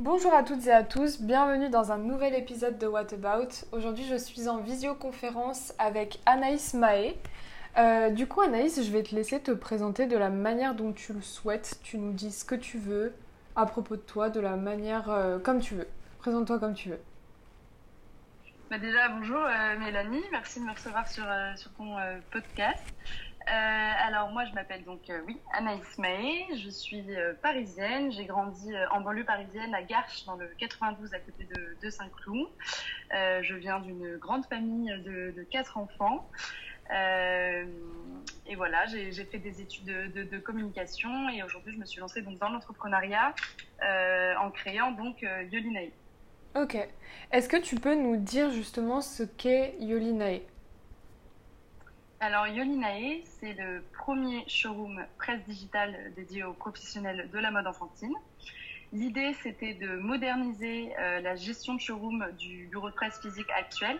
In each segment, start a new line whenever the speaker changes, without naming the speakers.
Bonjour à toutes et à tous, bienvenue dans un nouvel épisode de What About. Aujourd'hui je suis en visioconférence avec Anaïs Mahé. Euh, du coup Anaïs, je vais te laisser te présenter de la manière dont tu le souhaites. Tu nous dis ce que tu veux à propos de toi, de la manière euh, comme tu veux. Présente-toi comme tu veux.
Bah déjà bonjour euh, Mélanie, merci de me recevoir sur, sur ton podcast. Euh, alors moi je m'appelle donc euh, oui Anaïs Mahé, je suis euh, parisienne, j'ai grandi en banlieue parisienne à Garches dans le 92 à côté de, Saint-Cloud. je viens d'une grande famille de, quatre enfants. et voilà, j'ai fait des études de, communication et aujourd'hui je me suis lancée dans l'entrepreneuriat en créant donc Yolinae.
Ok. Est-ce que tu peux nous dire justement ce qu'est Yolinae
alors Yolinae, c'est le premier showroom presse digitale dédié aux professionnels de la mode enfantine. L'idée, c'était de moderniser euh, la gestion de showroom du bureau de presse physique actuel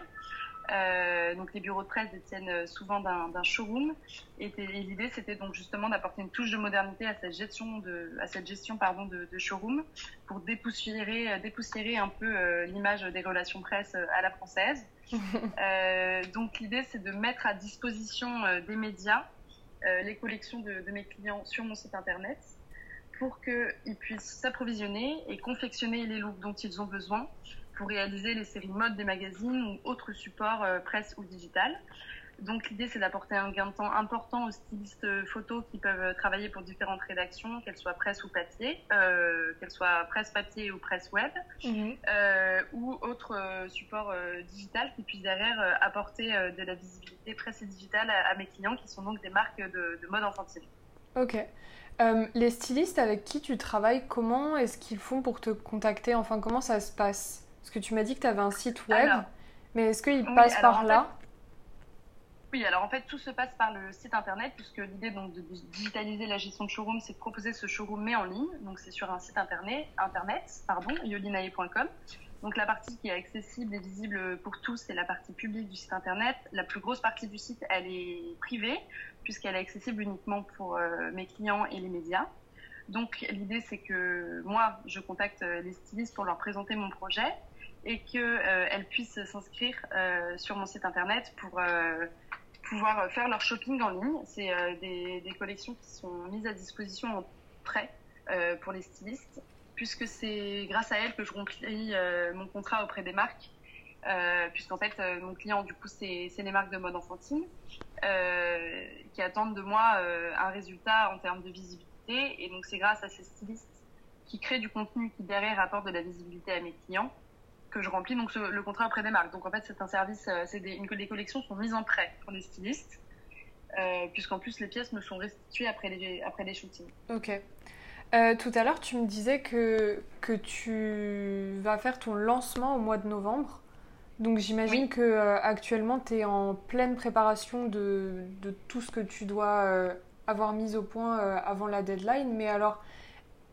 euh, donc les bureaux de presse détiennent euh, souvent d'un showroom et, l'idée c'était donc justement d'apporter une touche de modernité à cette gestion de à cette gestion pardon de, showroom pour dépoussiérer euh, dépoussiérer un peu l'image des relations presse à la française. donc l'idée c'est de mettre à disposition des médias les collections de, de mes clients sur mon site internet pour qu'ils puissent s'approvisionner et confectionner les looks dont ils ont besoin pour réaliser les séries mode des magazines ou autres supports euh, presse ou digital. Donc l'idée c'est d'apporter un gain de temps important aux stylistes photos qui peuvent travailler pour différentes rédactions, qu'elles soient presse ou papier, euh, qu'elles soient presse papier ou presse web, mhm. euh, ou autres euh, supports digital qui puissent derrière apporter de la visibilité presse et digitale à, mes clients qui sont donc des marques de, de mode enfantine.
Ok. les stylistes avec qui tu travailles, comment est-ce qu'ils font pour te contacter? Enfin, comment ça se passe? Parce que tu m'as dit que tu avais un site web, mais est-ce qu'il passe par là
Oui, alors en fait, tout se passe par le site internet, puisque l'idée donc de digitaliser la gestion de showroom, c'est de proposer ce showroom mais en ligne. Donc c'est sur un site internet, internet pardon, yolinae.com. Donc la partie qui est accessible et visible pour tous, c'est la partie publique du site internet. La plus grosse partie du site, elle est privée, puisqu'elle est accessible uniquement pour euh, mes clients et les médias. Donc l'idée, c'est que moi, je contacte les stylistes pour leur présenter mon projet et qu'elles euh, puissent s'inscrire euh, sur mon site internet pour euh, pouvoir faire leur shopping en ligne. C'est des, collections qui sont mises à disposition en prêt pour les stylistes, puisque c'est grâce à elles que je remplis mon contrat auprès des marques. puisqu'en fait, mon client, du coup, c'est les marques de mode enfantine qui attendent de moi un résultat en termes de visibilité. Et donc, c'est grâce à ces stylistes qui créent du contenu qui derrière apporte de la visibilité à mes clients que je remplis donc le contrat auprès des marques. Donc en fait, c'est un service, euh, c'est des, les collections sont mises en prêt pour les stylistes, euh, puisqu'en plus les pièces me sont restituées après les, après les shootings.
Ok. Euh, tout à l'heure, tu me disais que, que tu vas faire ton lancement au mois de novembre. Donc j'imagine que actuellement tu es en pleine préparation de, de, tout ce que tu dois avoir mis au point avant la deadline. Mais alors,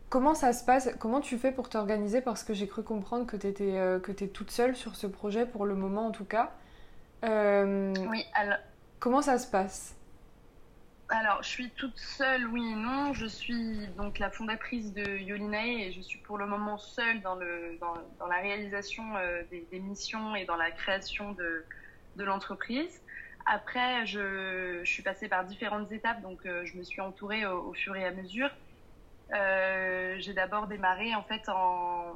Comment ça se passe Comment tu fais pour t'organiser? Parce que j'ai cru comprendre que tu étais euh, que es toute seule sur ce projet pour le moment en tout cas.
Euh, oui, alors.
Comment ça se passe?
Alors, je suis toute seule, oui et non. Je suis donc la fondatrice de Yolinae et je suis pour le moment seule dans, le, dans, la réalisation euh, des, missions et dans la création de, de l'entreprise. Après, je, je, suis passée par différentes étapes, donc je me suis entourée au, fur et à mesure. Euh, j'ai d'abord démarré en fait en,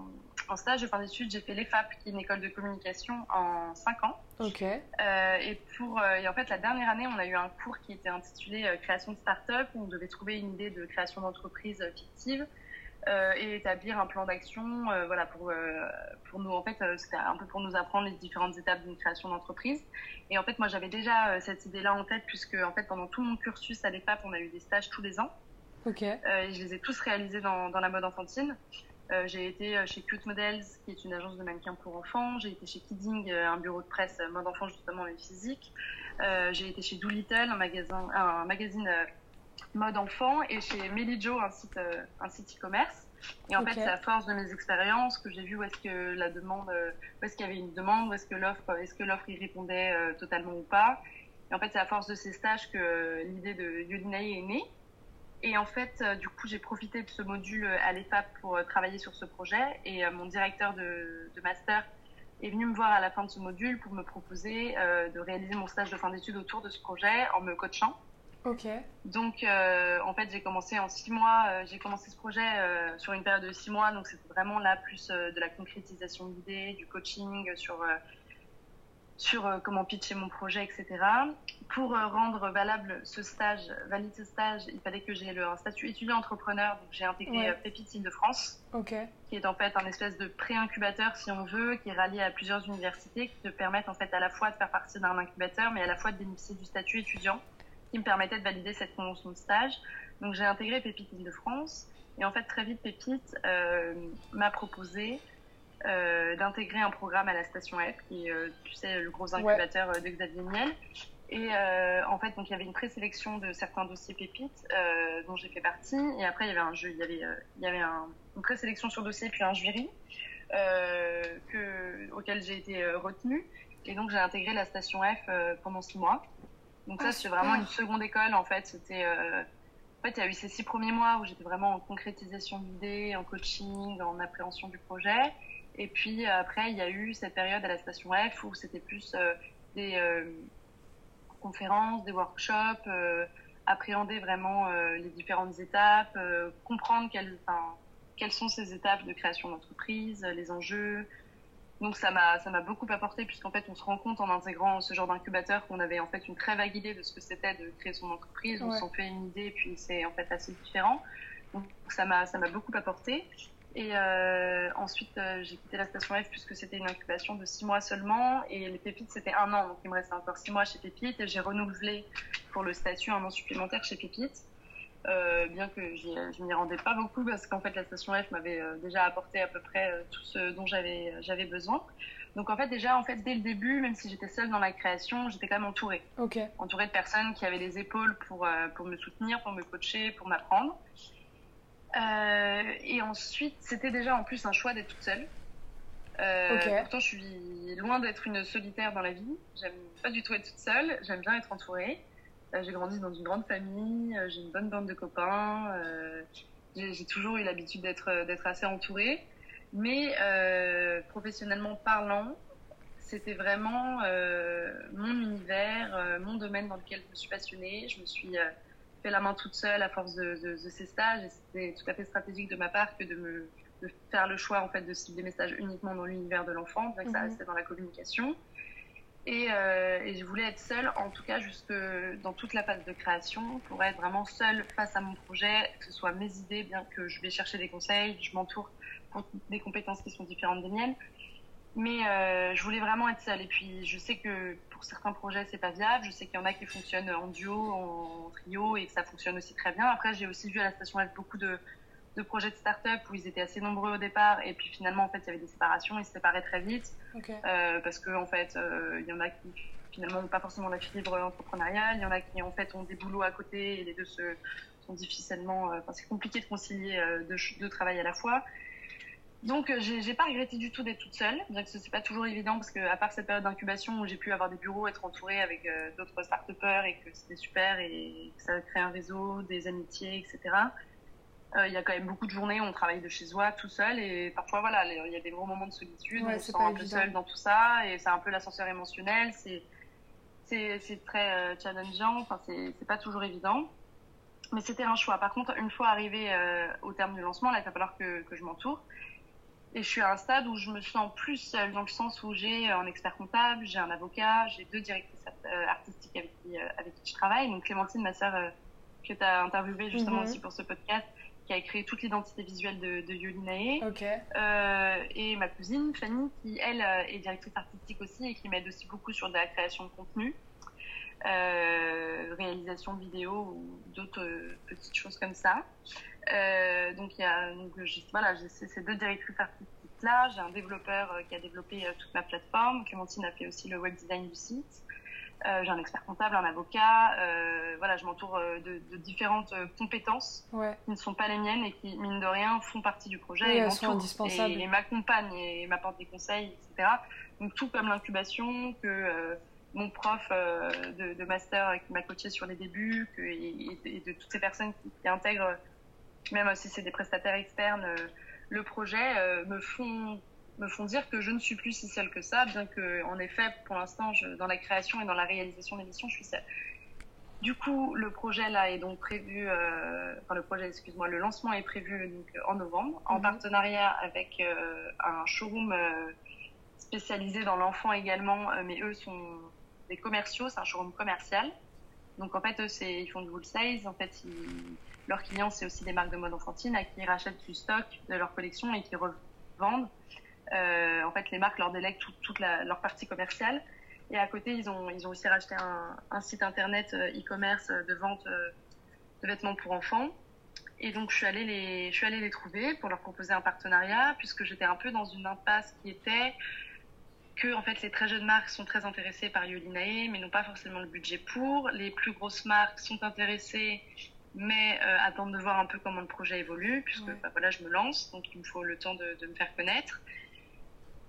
stage de fin d'études. J'ai fait l'EFAP, qui est une école de communication, en 5 ans.
Ok.
Euh, et pour euh, et en fait la dernière année, on a eu un cours qui était intitulé création de start-up où on devait trouver une idée de création d'entreprise fictive. et établir un plan d'action voilà pour pour nous en fait c'était un peu pour nous apprendre les différentes étapes d'une création d'entreprise et en fait moi j'avais déjà cette idée là en tête puisque en fait pendant tout mon cursus à l'EFAP on a eu des stages tous les ans
Ok. Euh,
je les ai tous réalisés dans, dans la mode enfantine. Euh, j'ai été euh, chez Cute Models, qui est une agence de mannequins pour enfants. J'ai été chez Kidding, un bureau de presse mode enfant justement et physique. j'ai été chez Doolittle, un magasin, un magazine mode enfant, et chez Melijo, un site, un site e-commerce. Et en fait, c'est à force de mes expériences que j'ai vu où est-ce que la demande, où est-ce qu'il y avait une demande, où est-ce que l'offre, est-ce que l'offre y répondait totalement ou pas. Et en fait, c'est à force de ces stages que l'idée de Yodinae est née. Et en fait, du coup, j'ai profité de ce module à l'EFAP pour travailler sur ce projet. Et mon directeur de, de, master est venu me voir à la fin de ce module pour me proposer de réaliser mon stage de fin d'études autour de ce projet en me coachant.
Ok.
Donc, euh, en fait, j'ai commencé en six mois. Euh, j'ai commencé ce projet euh, sur une période de six mois. Donc, c'était vraiment là plus de la concrétisation d'idées, du coaching sur, sur comment pitcher mon projet, etc. Pour rendre valable ce stage, valide ce stage, il fallait que j'ai un statut étudiant entrepreneur. Donc, j'ai intégré ouais. Pépite de France, qui est en fait un espèce de pré-incubateur, si on veut, qui est rallié à plusieurs universités, qui te permettent en fait à la fois de faire partie d'un incubateur, mais à la fois de bénéficier du statut étudiant qui me permettait de valider cette convention de stage. Donc j'ai intégré Pépite Île-de-France. Et en fait, très vite, Pépite euh, m'a proposé euh, d'intégrer un programme à la station F, qui est, euh, tu sais, le gros incubateur de Xavier Niel. Et en fait, donc il y avait une présélection de certains dossiers Pépite dont j'ai fait partie. Et après, il y avait un jeu, il y avait, il y avait un, une présélection sur dossier, puis un jury que, auquel j'ai été retenue. Et donc j'ai intégré la station F pendant six mois. Donc ça, ah, c'est vraiment une seconde école, en fait. C'était, euh, en fait, il y a eu ces six premiers mois où j'étais vraiment en concrétisation d'idées, en coaching, en appréhension du projet. Et puis après, il y a eu cette période à la station F où c'était plus euh, des euh, conférences, des workshops, appréhender vraiment les différentes étapes, comprendre quelles, quelles sont ces étapes de création d'entreprise, les enjeux, donc ça m'a ça m'a beaucoup apporté puisqu'en fait on se rend compte en intégrant ce genre d'incubateur qu'on avait en fait une très vague idée de ce que c'était de créer son entreprise. On s'en fait une idée et puis c'est en fait assez différent. Donc ça m'a ça m'a beaucoup apporté. Et euh, ensuite euh, j'ai quitté la station F puisque c'était une incubation de six mois seulement et les pépites c'était un an donc il me restait encore six mois chez Pépite et j'ai renouvelé pour le statut un an supplémentaire chez Pépite. Euh, bien que je m'y rendais pas beaucoup parce qu'en fait la station F m'avait euh, déjà apporté à peu près euh, tout ce dont j'avais j'avais besoin. Donc en fait déjà en fait dès le début, même si j'étais seule dans la création, j'étais quand même entourée. Entourée de personnes qui avaient les épaules pour pour me soutenir, pour me coacher, pour m'apprendre. Et ensuite c'était déjà en plus un choix d'être toute seule. Pourtant je suis loin d'être une solitaire dans la vie. J'aime pas du tout être toute seule. J'aime bien être entourée. Euh, j'ai grandi dans une grande famille, euh, j'ai une bonne bande de copains, euh, j'ai toujours eu l'habitude d'être d'être assez entourée. Mais professionnellement parlant, c'était vraiment mon univers, mon domaine dans lequel je me suis passionnée. Je me suis fait la main toute seule à force de, de, ces stages et c'était tout à fait stratégique de ma part que de me de faire le choix en fait de cibler mes stages uniquement dans l'univers de l'enfant, bien que ça mhm. restait dans la communication. Euh, et, je voulais être seule, en tout cas, jusque dans toute la phase de création, pour être vraiment seule face à mon projet, que ce soit mes idées, bien que je vais chercher des conseils, je m'entoure pour des compétences qui sont différentes des miennes. Mais euh, je voulais vraiment être seule. Et puis, je sais que pour certains projets, c'est pas viable. Je sais qu'il y en a qui fonctionnent en duo, en trio, et que ça fonctionne aussi très bien. Après, j'ai aussi vu à la station F beaucoup de de projets de start-up où ils étaient assez nombreux au départ et puis finalement en fait il y avait des séparations, ils se séparaient très vite euh, parce que en fait euh, il y en a qui finalement n'ont pas forcément la fibre entrepreneuriale, il y en a qui en fait ont des boulots à côté et les deux se, sont difficilement, euh, enfin c'est compliqué de concilier deux, deux travail à la fois. Donc j'ai pas regretté du tout d'être toute seule, bien que ce c'est pas toujours évident parce que à part cette période d'incubation où j'ai pu avoir des bureaux, être entourée avec d'autres start-upers et que c'était super et que ça a créé un réseau, des amitiés, etc. Euh, il y a quand même beaucoup de journées où on travaille de chez soi tout seul et parfois voilà il y a des gros moments de solitude on se sent un peu seul dans tout ça et c'est un peu l'ascenseur émotionnel c'est c'est très euh, challengeant enfin c'est pas toujours évident. Mais c'était un choix. Par contre une fois arrivé euh, au terme du lancement là il va falloir que, que je m'entoure et je suis à un stade où je me sens plus seule dans le sens où j'ai un expert comptable j'ai un avocat j'ai deux directrices artistiques avec qui, avec qui je travaille donc Clémentine ma sœur que tu as interviewée justement mhm. aussi pour ce podcast qui a créé toute l'identité visuelle de, de Yolinae. Euh, et ma cousine, Fanny, qui, elle, euh, est directrice artistique aussi et qui m'aide aussi beaucoup sur de la création de contenu, euh, réalisation de vidéos ou d'autres petites choses comme ça. Donc, il y a, donc, voilà, j'ai ces deux directrices artistiques-là. J'ai un développeur qui a développé toute ma plateforme. Clémentine a fait aussi le web design du site. Euh, j'ai un expert comptable, un avocat. Euh, voilà, je m'entoure euh, de, de, différentes compétences qui ne sont pas les miennes et qui, mine de rien, font partie du projet
et, sont
et, m'accompagnent et m'apportent des conseils, etc. Donc tout comme l'incubation, que mon prof de, master qui m'a coaché sur les débuts et, de toutes ces personnes qui, intègrent, même si c'est des prestataires externes, le projet, me font me font dire que je ne suis plus si seule que ça, bien que, en effet, pour l'instant, dans la création et dans la réalisation des missions, je suis seule. Du coup, le projet là est donc prévu, euh, enfin le projet, excuse-moi, le lancement est prévu donc en novembre, en mhm. partenariat avec euh, un showroom euh, spécialisé dans l'enfant également, mais eux sont des commerciaux, c'est un showroom commercial. Donc en fait, eux, ils font du wholesale. En fait, leurs clients, c'est aussi des marques de mode enfantine à qui ils rachètent du stock de leur collection et qui revendent. en fait, les marques leur délèguent toute leur partie commerciale. Et à côté, ils ont, aussi racheté un, site internet euh, e-commerce euh, de vente euh, de vêtements pour enfants. Et donc, je suis, allée les, je suis allée les trouver pour leur proposer un partenariat, puisque j'étais un peu dans une impasse qui était que, en fait, les très jeunes marques sont très intéressées par Yolinae, mais n'ont pas forcément le budget pour. Les plus grosses marques sont intéressées, mais attendent de voir un peu comment le projet évolue, puisque bah, voilà, je me lance, donc il me faut le temps de, de me faire connaître.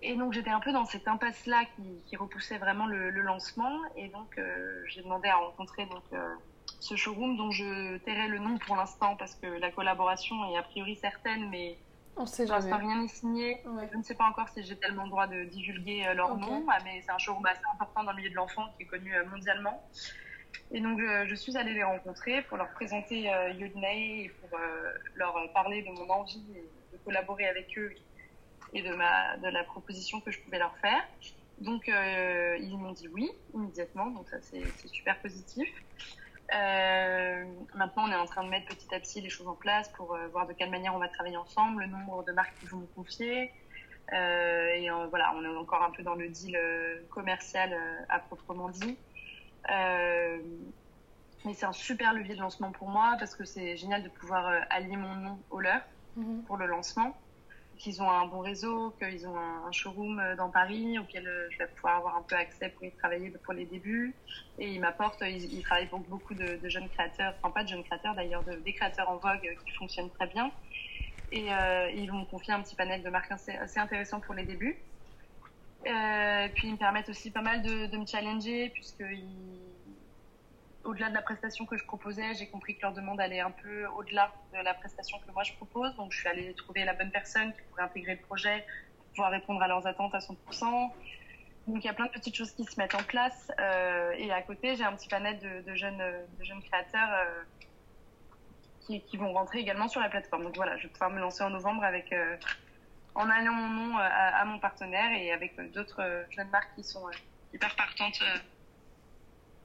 Et donc j'étais un peu dans cette impasse-là qui, repoussait vraiment le, lancement. Et donc euh, j'ai demandé à rencontrer donc, euh, ce showroom dont je tairai le nom pour l'instant parce que la collaboration est a priori certaine, mais
on sait l'instant
rien n'est signé. Je ne sais pas encore si j'ai tellement le droit de divulguer euh, leur nom, ah, mais c'est un showroom assez important dans le milieu de l'enfant qui est connu mondialement. Et donc je suis allée les rencontrer pour leur présenter euh, et pour leur parler de mon envie de collaborer avec eux et de, ma, de la proposition que je pouvais leur faire. Donc, euh, ils m'ont dit oui immédiatement, donc ça c'est super positif. Euh, maintenant, on est en train de mettre petit à petit les choses en place pour euh, voir de quelle manière on va travailler ensemble, le nombre de marques qu'ils vont me confier. et voilà, on est encore un peu dans le deal commercial à proprement dit. mais c'est un super levier de lancement pour moi parce que c'est génial de pouvoir allier mon nom au leur mhm. pour le lancement qu'ils ont un bon réseau, qu'ils ont un, showroom euh, dans Paris auquel euh, je vais pouvoir avoir un peu accès pour y travailler pour les débuts. Et ils m'apportent, ils, travaillent pour beaucoup de, jeunes créateurs, enfin pas de jeunes créateurs d'ailleurs, des créateurs en vogue euh, qui fonctionnent très bien. Et ils vont me confier un petit panel de marques assez, intéressant pour les débuts. puis ils me permettent aussi pas mal de, de me challenger puisqu'ils au-delà de la prestation que je proposais, j'ai compris que leur demande allait un peu au-delà de la prestation que moi je propose. Donc, je suis allée trouver la bonne personne qui pourrait intégrer le projet, pouvoir répondre à leurs attentes à 100%. Donc, il y a plein de petites choses qui se mettent en place. Euh, et à côté, j'ai un petit panel de, jeunes, de jeunes créateurs euh, qui, vont rentrer également sur la plateforme. Donc, voilà, je vais pouvoir me lancer en novembre avec, euh, en alliant mon nom à, mon partenaire et avec d'autres jeunes marques qui sont hyper partantes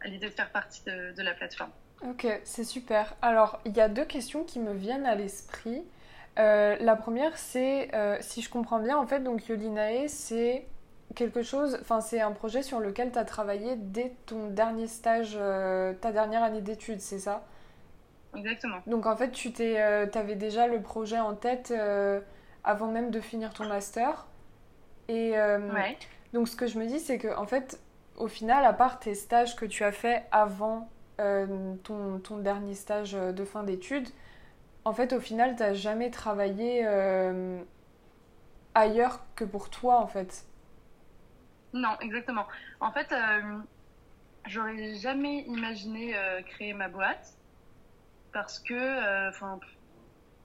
à l'idée de faire partie de, la plateforme.
Ok, c'est super. Alors, il y a deux questions qui me viennent à l'esprit. Euh, la première, c'est, euh, si je comprends bien, en fait, donc Yolinae, c'est quelque chose, enfin, c'est un projet sur lequel tu as travaillé dès ton dernier stage, euh, ta dernière année d'études, c'est ça?
Exactement.
Donc, en fait, tu t'es, avais déjà le projet en tête avant même de finir ton master. Et
ouais.
donc, ce que je me dis, c'est que, en fait, au final, à part tes stages que tu as fait avant euh, ton, dernier stage de fin d'études, en fait, au final, tu n'as jamais travaillé euh, ailleurs que pour toi, en fait.
Non, exactement. En fait, euh, j'aurais jamais imaginé créer ma boîte parce que, enfin,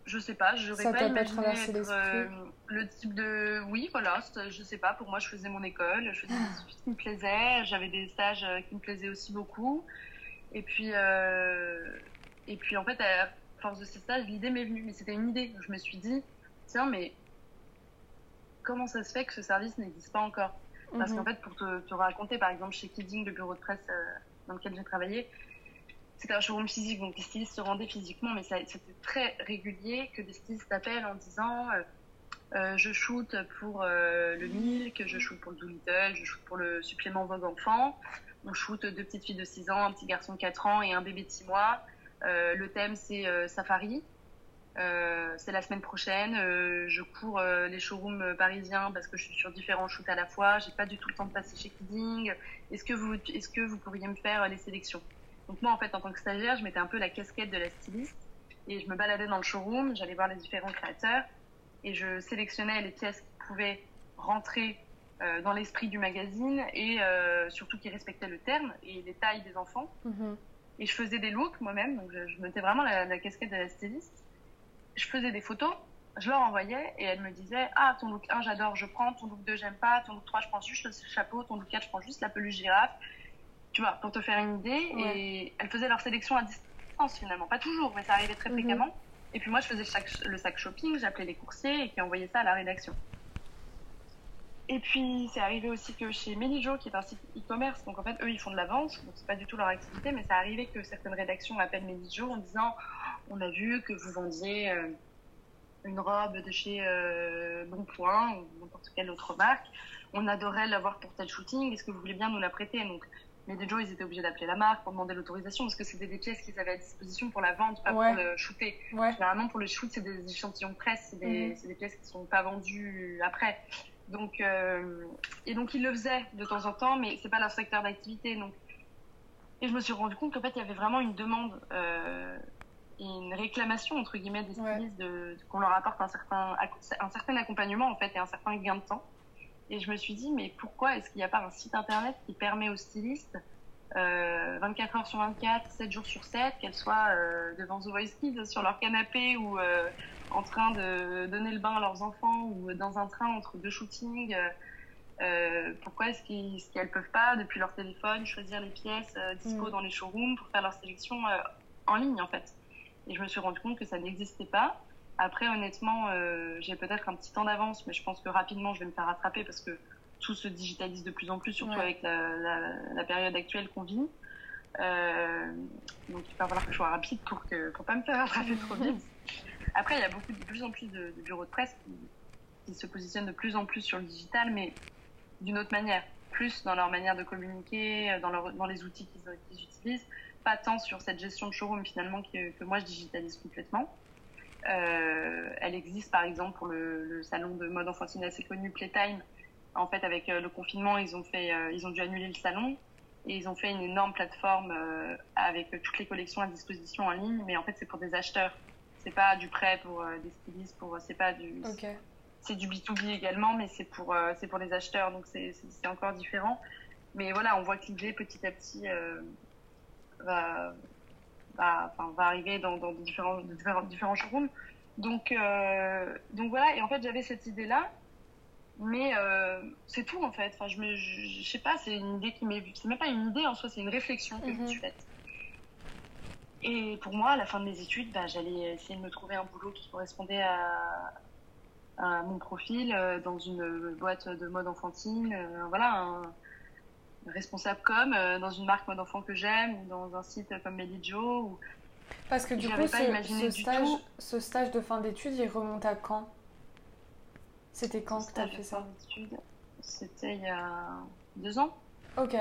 je sais pas, j'aurais pas imaginé être euh, le type de. Oui, voilà, je sais pas, pour moi, je faisais mon école, je faisais des études qui me plaisaient, j'avais des stages euh, qui me plaisaient aussi beaucoup. Et puis, euh, et puis en fait, à force de ces stages, l'idée m'est venue, mais c'était une idée. Je me suis dit, tiens, mais comment ça se fait que ce service n'existe pas encore? Parce mhm. qu'en fait, pour te, te, raconter, par exemple, chez Kidding, le bureau de presse dans lequel j'ai travaillé, c'était un showroom physique, donc les stylistes se rendaient physiquement, mais c'était très régulier que des stylistes t'appellent en disant euh, euh, je shoot pour euh, le Milk, je shoot pour le Doolittle, je shoot pour le supplément Vogue Enfant. On shoot deux petites filles de 6 ans, un petit garçon de 4 ans et un bébé de 6 mois. le thème, c'est Safari. c'est la semaine prochaine. je cours les showrooms parisiens parce que je suis sur différents shoots à la fois. J'ai pas du tout le temps de passer chez Kidding. Est-ce que est-ce que vous pourriez me faire les sélections? Donc moi, en fait, en tant que stagiaire, je mettais un peu la casquette de la styliste et je me baladais dans le showroom, j'allais voir les différents créateurs et je sélectionnais les pièces qui pouvaient rentrer dans l'esprit du magazine et surtout qui respectait le terme et les tailles des enfants.
Mhm.
Et je faisais des looks moi-même, donc je, mettais vraiment la, casquette de la styliste. Je faisais des photos, je leur envoyais et elles me disaient Ah, ton look 1, j'adore, je prends, ton look 2, j'aime pas, ton look 3, je prends juste le chapeau, ton look 4, je prends juste la peluche girafe. Tu vois, pour te faire une idée. Et elles faisaient leur sélection à distance finalement. Pas toujours, mais ça arrivait très mhm. fréquemment. Et puis moi, je faisais le sac shopping, j'appelais les coursiers et qui envoyaient ça à la rédaction. Et puis, c'est arrivé aussi que chez Melijo, qui est un site e-commerce, donc en fait, eux, ils font de la vente, donc c'est pas du tout leur activité, mais ça arrivé que certaines rédactions appellent Melijo en disant On a vu que vous vendiez euh, une robe de chez euh, Bonpoint ou n'importe quelle autre marque. On adorait l'avoir pour tel shooting, est-ce que vous voulez bien nous la prêter? Donc, Melijo, ils étaient obligés d'appeler la marque pour demander l'autorisation parce que c'était des pièces qu'ils avaient à disposition pour la vente, pas pour le shooter. Généralement, pour le shoot, c'est des échantillons de presse, c'est des, mhm. des, pièces qui sont pas vendues après. Donc, euh, et donc, ils le faisaient de temps en temps, mais c'est pas leur secteur d'activité. Donc, et je me suis rendu compte qu'en fait, il y avait vraiment une demande euh, et une réclamation entre guillemets des stylistes de, qu'on leur apporte un certain, un certain accompagnement en fait et un certain gain de temps. Et je me suis dit, mais pourquoi est-ce qu'il n'y a pas un site internet qui permet aux stylistes 24 euh, heures sur 24, 7 jours sur 7, qu'elles soient devant The Voice Kids sur leur canapé ou en train de donner le bain à leurs enfants ou dans un train entre deux shootings. Euh, euh, pourquoi est-ce qu'elles ne peuvent pas, depuis leur téléphone, choisir les pièces euh, dispo mm. dans les showrooms pour faire leur sélection en ligne, en fait? Et je me suis rendu compte que ça n'existait pas. Après, honnêtement, j'ai peut-être un petit temps d'avance, mais je pense que rapidement, je vais me faire rattraper parce que tout se digitalise de plus en plus, surtout avec la, période actuelle qu'on vit. donc, il va falloir que je sois rapide pour ne pour pas me faire rattraper trop vite. Après, il y a beaucoup, de plus en plus de, bureaux de presse qui, se positionnent de plus en plus sur le digital, mais d'une autre manière. Plus dans leur manière de communiquer, dans, leur, dans les outils qu'ils utilisent, pas tant sur cette gestion de showroom finalement que, que moi je digitalise complètement. Euh, elle existe par exemple pour le, salon de mode enfantine assez connu Playtime. En fait, avec euh, le confinement, ils ont, fait, euh, ils ont dû annuler le salon et ils ont fait une énorme plateforme avec toutes les collections à disposition en ligne, mais en fait c'est pour des acheteurs c'est pas du prêt pour des stylistes, pour c'est pas du. C'est du B2B également, mais c'est pour c'est pour les acheteurs, donc c'est encore différent. Mais voilà, on voit que l'idée petit à petit euh, va, va, va, arriver dans, dans différents, différents, différents showrooms. Donc, donc voilà, et en fait j'avais cette idée-là, mais c'est tout en fait. Enfin, je, me, je, sais pas, c'est une idée qui m'est. C'est même pas une idée en soi, c'est une réflexion que je me mhm. suis faite. Et pour moi, à la fin de mes études, bah, j'allais essayer de me trouver un boulot qui correspondait à, à mon profil euh, dans une boîte de mode enfantine. Euh, voilà, un responsable com euh, dans une marque mode enfant que j'aime ou dans un site comme Melijo. Ou...
Parce que du coup, ce, stage, ce stage de fin d'études, il remonte à quand? C'était quand que tu as fait ça?
C'était il y a deux ans.
Ok.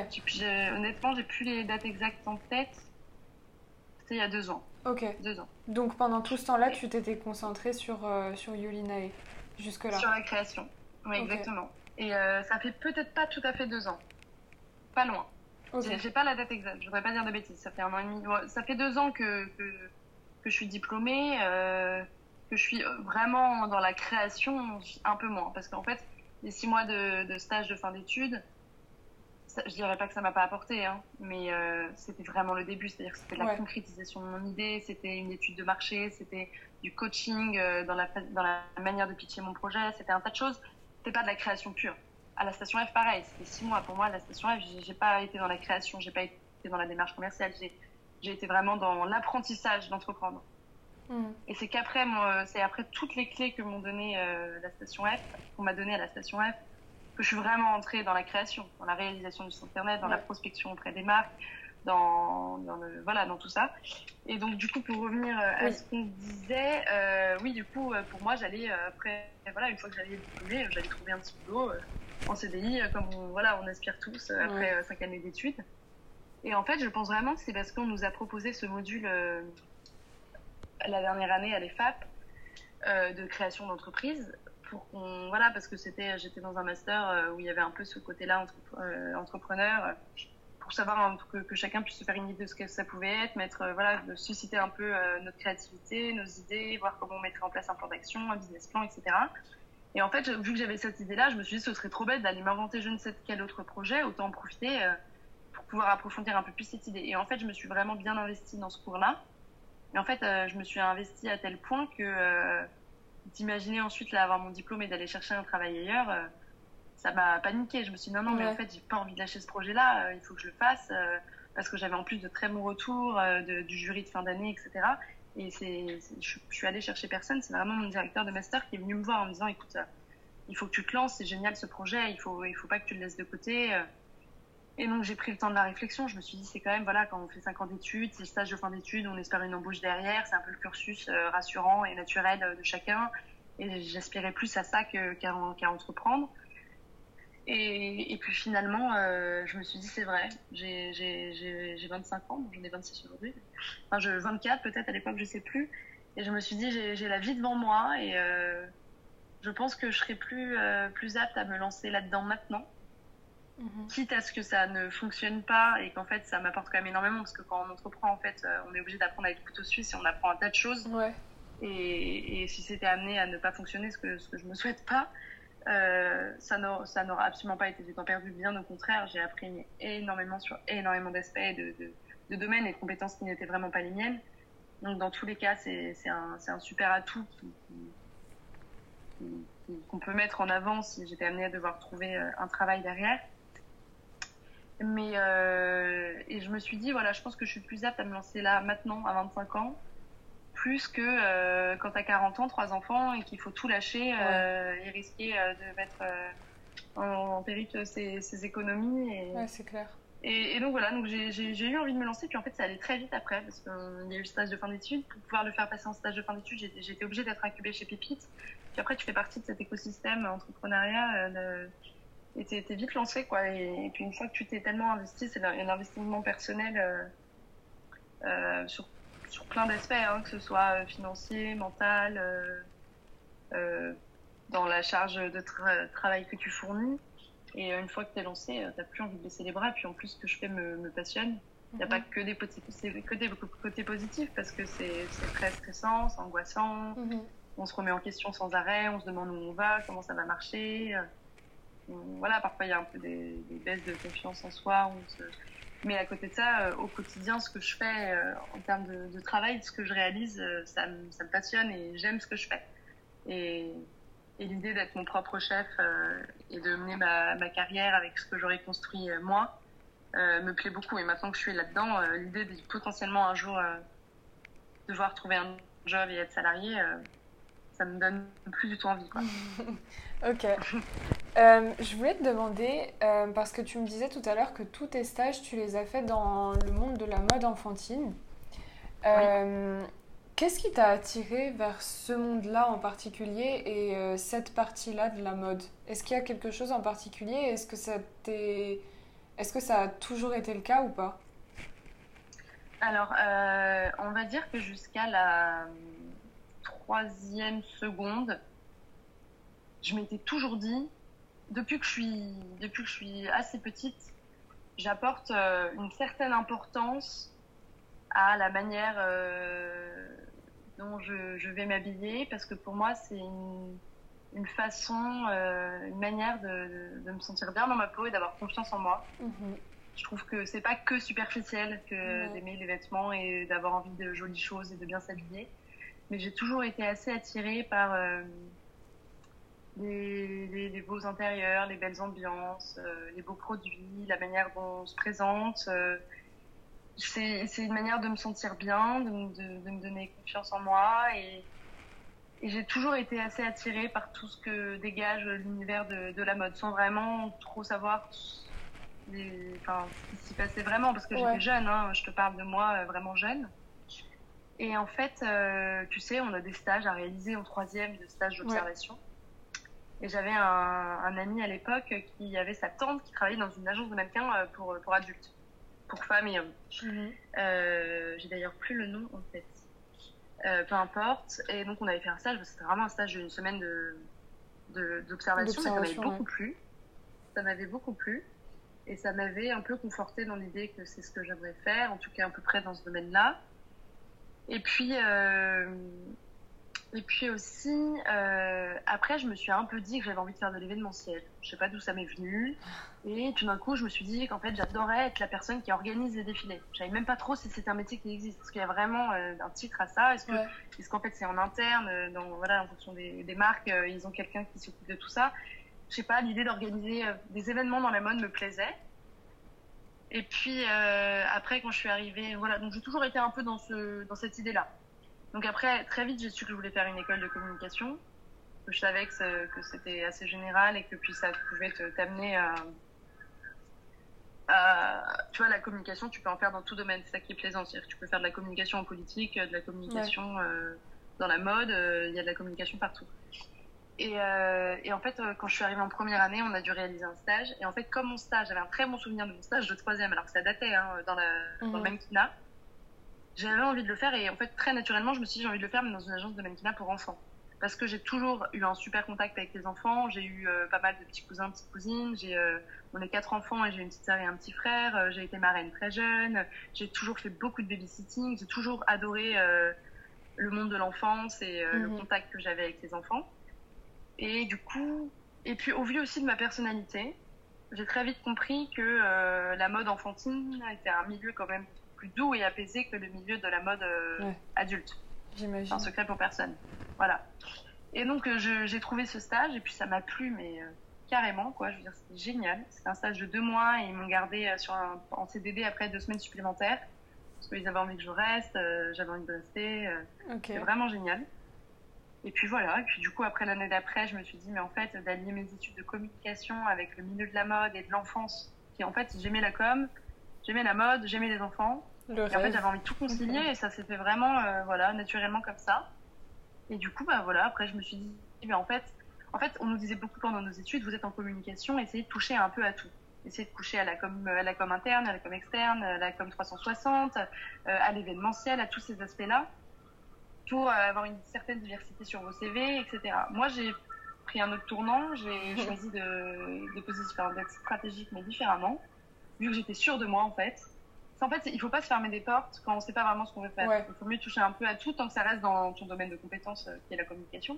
honnêtement, j'ai plus les dates exactes en tête il y a deux ans.
Ok.
Deux ans.
Donc pendant tout ce temps-là, tu t'étais concentrée sur, euh, sur Yulinae, jusque-là?
Sur la création, oui, exactement. Et euh, ça fait peut-être pas tout à fait deux ans. Pas loin. Okay. J'ai pas la date exacte, je voudrais pas dire de bêtises. Ça fait un an et demi. Ça fait deux ans que, que, que je suis diplômée, euh, que je suis vraiment dans la création, un peu moins. Parce qu'en fait, les six mois de, de stage de fin d'études, je dirais pas que ça m'a pas apporté, hein, mais euh, c'était vraiment le début. C'est-à-dire que c'était la concrétisation de mon idée, c'était une étude de marché, c'était du coaching euh, dans, la, dans la manière de pitcher mon projet, c'était un tas de choses. C'était pas de la création pure. À la station F, pareil, c'était six mois. Pour moi, à la station F, j'ai pas été dans la création, j'ai pas été dans la démarche commerciale, j'ai été vraiment dans l'apprentissage d'entreprendre. Mmh. Et c'est qu'après, c'est après toutes les clés que m'ont donné euh, la station F, qu'on m'a donné à la station F, que je suis vraiment entrée dans la création, dans la réalisation du site internet, dans la prospection auprès des marques, dans, dans, le, voilà, dans tout ça. Et donc, du coup, pour revenir euh, à ce qu'on disait, euh, oui, du coup, euh, pour moi, j'allais, après, voilà, une fois que j'allais diplômer, j'allais trouver un petit boulot en CDI, comme on, voilà, on aspire tous après cinq années d'études. Et en fait, je pense vraiment que c'est parce qu'on nous a proposé ce module la dernière année à l'EFAP de création d'entreprise pour qu'on voilà parce que c'était j'étais dans un master euh, où il y avait un peu ce côté-là entre, euh, entrepreneur euh, pour savoir que, que, chacun puisse se faire une idée de ce que ça pouvait être, mettre voilà de susciter un peu notre créativité, nos idées, voir comment on mettrait en place un plan d'action, un business plan, etc. Et en fait, vu que j'avais cette idée-là, je me suis dit ce serait trop bête d'aller m'inventer je ne sais quel autre projet, autant en profiter euh, pour pouvoir approfondir un peu plus cette idée. Et en fait, je me suis vraiment bien investie dans ce cours-là. Et en fait, euh, je me suis investie à tel point que euh, d'imaginer ensuite là, avoir mon diplôme et d'aller chercher un travail ailleurs, ça m'a paniqué. Je me suis dit non, non, mais en fait, j'ai pas envie de lâcher ce projet-là, il faut que je le fasse, parce que j'avais en plus de très bons retours du jury de fin d'année, etc. Et c'est, je, suis allée chercher personne, c'est vraiment mon directeur de master qui est venu me voir en me disant écoute, il faut que tu te lances, c'est génial ce projet, il faut, il faut pas que tu le laisses de côté. Et donc j'ai pris le temps de la réflexion, je me suis dit c'est quand même, voilà, quand on fait 5 ans d'études, c'est le stage de fin d'études, on espère une embauche derrière, c'est un peu le cursus euh, rassurant et naturel euh, de chacun. Et j'aspirais plus à ça qu'à, entreprendre. Et, et, puis finalement, euh, je me suis dit, c'est vrai, j'ai, j'ai, j'ai 25 ans, j'en ai 26 aujourd'hui. Enfin, je, 24 peut-être à l'époque, je sais plus. Et je me suis dit, j'ai, la vie devant moi et euh, je pense que je serais plus, euh, plus apte à me lancer là-dedans maintenant. Mhm. Quitte à ce que ça ne fonctionne pas et qu'en fait ça m'apporte quand même énormément parce que quand on entreprend, en fait, on est obligé d'apprendre à être couteau suisse et on apprend un tas de choses.
Ouais.
Et, et, si c'était amené à ne pas fonctionner, ce que, ce que je me souhaite pas, euh, ça n'aura absolument pas été du temps perdu, bien au contraire, j'ai appris énormément sur énormément d'aspects, de, de, domaines et de compétences qui n'étaient vraiment pas les miennes. Donc dans tous les cas, c'est un, super atout qu'on peut mettre en avant si j'étais amenée à devoir trouver euh, un travail derrière. Mais euh, et je me suis dit, voilà, je pense que je suis plus apte à me lancer là maintenant, à 25 ans, plus que euh, quand tu as 40 ans, trois enfants et qu'il faut tout lâcher euh, et risquer euh, de mettre en, péril ses, économies. Et,
ouais, c'est clair.
Et, donc voilà, donc j'ai eu envie de me lancer, puis en fait ça allait très vite après, parce qu'il y a eu le stage de fin d'études. Pour pouvoir le faire passer en stage de fin d'études, j'étais obligée d'être incubée chez Pépite. Puis après, tu fais partie de cet écosystème entrepreneuriat. et t'es es vite lancé, quoi. Et, puis une fois que tu t'es tellement investi, c'est un investissement personnel sur sur plein d'aspects, hein, que ce soit euh, financier, mental, euh, euh, dans la charge de travail que tu fournis. Et une fois que tu es lancé, tu n'as plus envie de baisser les bras. Et puis en plus, ce que je fais me, passionne. Il n'y a mhm. pas que des, que des côtés positifs parce que c'est très stressant, c'est angoissant. Mhm. On se remet en question sans arrêt, on se demande où on va, comment ça va marcher. Voilà, parfois il y a un peu des, baisses de confiance en soi. On se, mais à côté de ça, euh, au quotidien, ce que je fais euh, en termes de, travail, ce que je réalise, euh, ça, me, ça, me, passionne et j'aime ce que je fais. Et, et l'idée d'être mon propre chef et de mener ma, ma, carrière avec ce que j'aurais construit moi me plaît beaucoup. Et maintenant que je suis là-dedans, l'idée de potentiellement un jour devoir trouver un job et être salarié, ça me donne plus du tout envie. Quoi.
ok. Euh, je voulais te demander, euh, parce que tu me disais tout à l'heure que tous tes stages, tu les as faits dans le monde de la mode enfantine. Euh, qu'est-ce qui t'a attiré vers ce monde-là en particulier et cette partie-là de la mode? Est-ce qu'il y a quelque chose en particulier? Est-ce que, ça Est-ce que ça a toujours été le cas ou pas?
Alors, on va dire que jusqu'à la troisième seconde, je m'étais toujours dit depuis que je suis, depuis que je suis assez petite, j'apporte euh, une certaine importance à la manière euh, dont je, vais m'habiller parce que pour moi c'est une, façon, euh, une manière de, me sentir bien dans ma peau et d'avoir confiance en moi. Mhm. Je trouve que c'est pas que superficiel que d'aimer les vêtements et d'avoir envie de jolies choses et de bien s'habiller, mais j'ai toujours été assez attirée par les, beaux intérieurs, les belles ambiances, euh, les beaux produits, la manière dont on se présente. Euh, c'est une manière de me sentir bien, de, me donner confiance en moi. Et, j'ai toujours été assez attirée par tout ce que dégage l'univers de, la mode, sans vraiment trop savoir les, enfin, ce qui s'y passait vraiment, parce que j'étais jeune, hein, je te parle de moi euh, vraiment jeune. Et en fait, tu sais, on a des stages à réaliser en troisième de stage d'observation. Et j'avais un, ami à l'époque qui avait sa tante qui travaillait dans une agence de mannequins euh, pour, pour adultes, pour femmes et hommes. Mhm. Euh, j'ai d'ailleurs plus le nom en fait. Euh, peu importe. Et donc on avait fait un stage, c'était vraiment un stage d'une semaine de, d'observation, ça m'avait beaucoup plu. Ça m'avait beaucoup plu. Et ça m'avait un peu conforté dans l'idée que c'est ce que j'aimerais faire, en tout cas à peu près dans ce domaine-là. Et puis, Et puis aussi, euh, après, je me suis un peu dit que j'avais envie de faire de l'événementiel. Je sais pas d'où ça m'est venu. Et tout d'un coup, je me suis dit qu'en fait, j'adorais être la personne qui organise les défilés. Je savais même pas trop si c'est un métier qui existe. Est-ce qu'il y a vraiment euh, un titre à ça Est-ce que, est qu'en fait, c'est en interne, euh, dans, voilà, en fonction des, des marques, ils ont quelqu'un qui s'occupe de tout ça? Je sais pas, l'idée d'organiser des événements dans la mode me plaisait. Et puis après, quand je suis arrivée, voilà, donc j'ai toujours été un peu dans, ce, dans cette idée-là donc après, très vite, j'ai su que je voulais faire une école de communication. Que je savais que, c'était assez général et que puis ça pouvait t'amener à, Tu vois, la communication, tu peux en faire dans tout domaine. C'est ça qui est plaisant. C'est-à-dire que tu peux faire de la communication en politique, de la communication euh, dans la mode. Euh, il y a de la communication partout. Et, euh, en fait, quand je suis arrivée en première année, on a dû réaliser un stage. Et en fait, comme mon stage, j'avais un très bon souvenir de mon stage de troisième, alors que ça datait hein, dans, la, dans le mhm. mannequinat j'avais envie de le faire. Et en fait très naturellement je me suis dit j'ai envie de le faire mais dans une agence de mannequinat pour enfants. Parce que j'ai toujours eu un super contact avec les enfants. J'ai eu euh, pas mal de petits cousins petites cousines. J'ai euh, on est quatre enfants et j'ai une petite sœur et un petit frère. Euh, j'ai été marraine très jeune. J'ai toujours fait beaucoup de babysitting. J'ai toujours adoré le monde de l'enfance et le mhm. contact que j'avais avec les enfants et du coup et puis au vu aussi de ma personnalité j'ai très vite compris que la mode enfantine était un milieu quand même plus doux et apaisé que le milieu de la mode euh, adulte.
J'imagine.
Un secret pour personne. Voilà. Et donc euh, j'ai trouvé ce stage et puis ça m'a plu, mais euh, carrément quoi. Je veux dire, c'était génial. C'était un stage de deux mois et ils m'ont gardé sur un, en CDD après deux semaines supplémentaires parce qu'ils avaient envie que je reste, j'avais envie de rester. C'était vraiment génial. Et puis voilà, et puis du coup, après l'année d'après, je me suis dit, mais en fait, d'allier mes études de communication avec le milieu de la mode et de l'enfance, qui en fait, j'aimais la com, j'aimais la mode, j'aimais les enfants, et en fait, j'avais envie de tout concilier et ça s'est fait vraiment, euh, voilà, naturellement comme ça. Et du coup, bah voilà, après, je me suis dit, mais en fait, en fait, on nous disait beaucoup pendant nos études, vous êtes en communication, essayez de toucher un peu à tout. Essayez de toucher à la com, à la com interne, à la com externe, à la com 360, euh, à l'événementiel, à tous ces aspects-là, pour avoir une certaine diversité sur vos CV, etc. Moi, j'ai pris un autre tournant, j'ai choisi de, de positionner, d'être stratégique, mais différemment, vu que j'étais sûre de moi, en fait en fait, il faut pas se fermer des portes quand on sait pas vraiment ce qu'on veut faire. Il faut mieux toucher un peu à tout tant que ça reste dans ton domaine de compétence euh, qui est la communication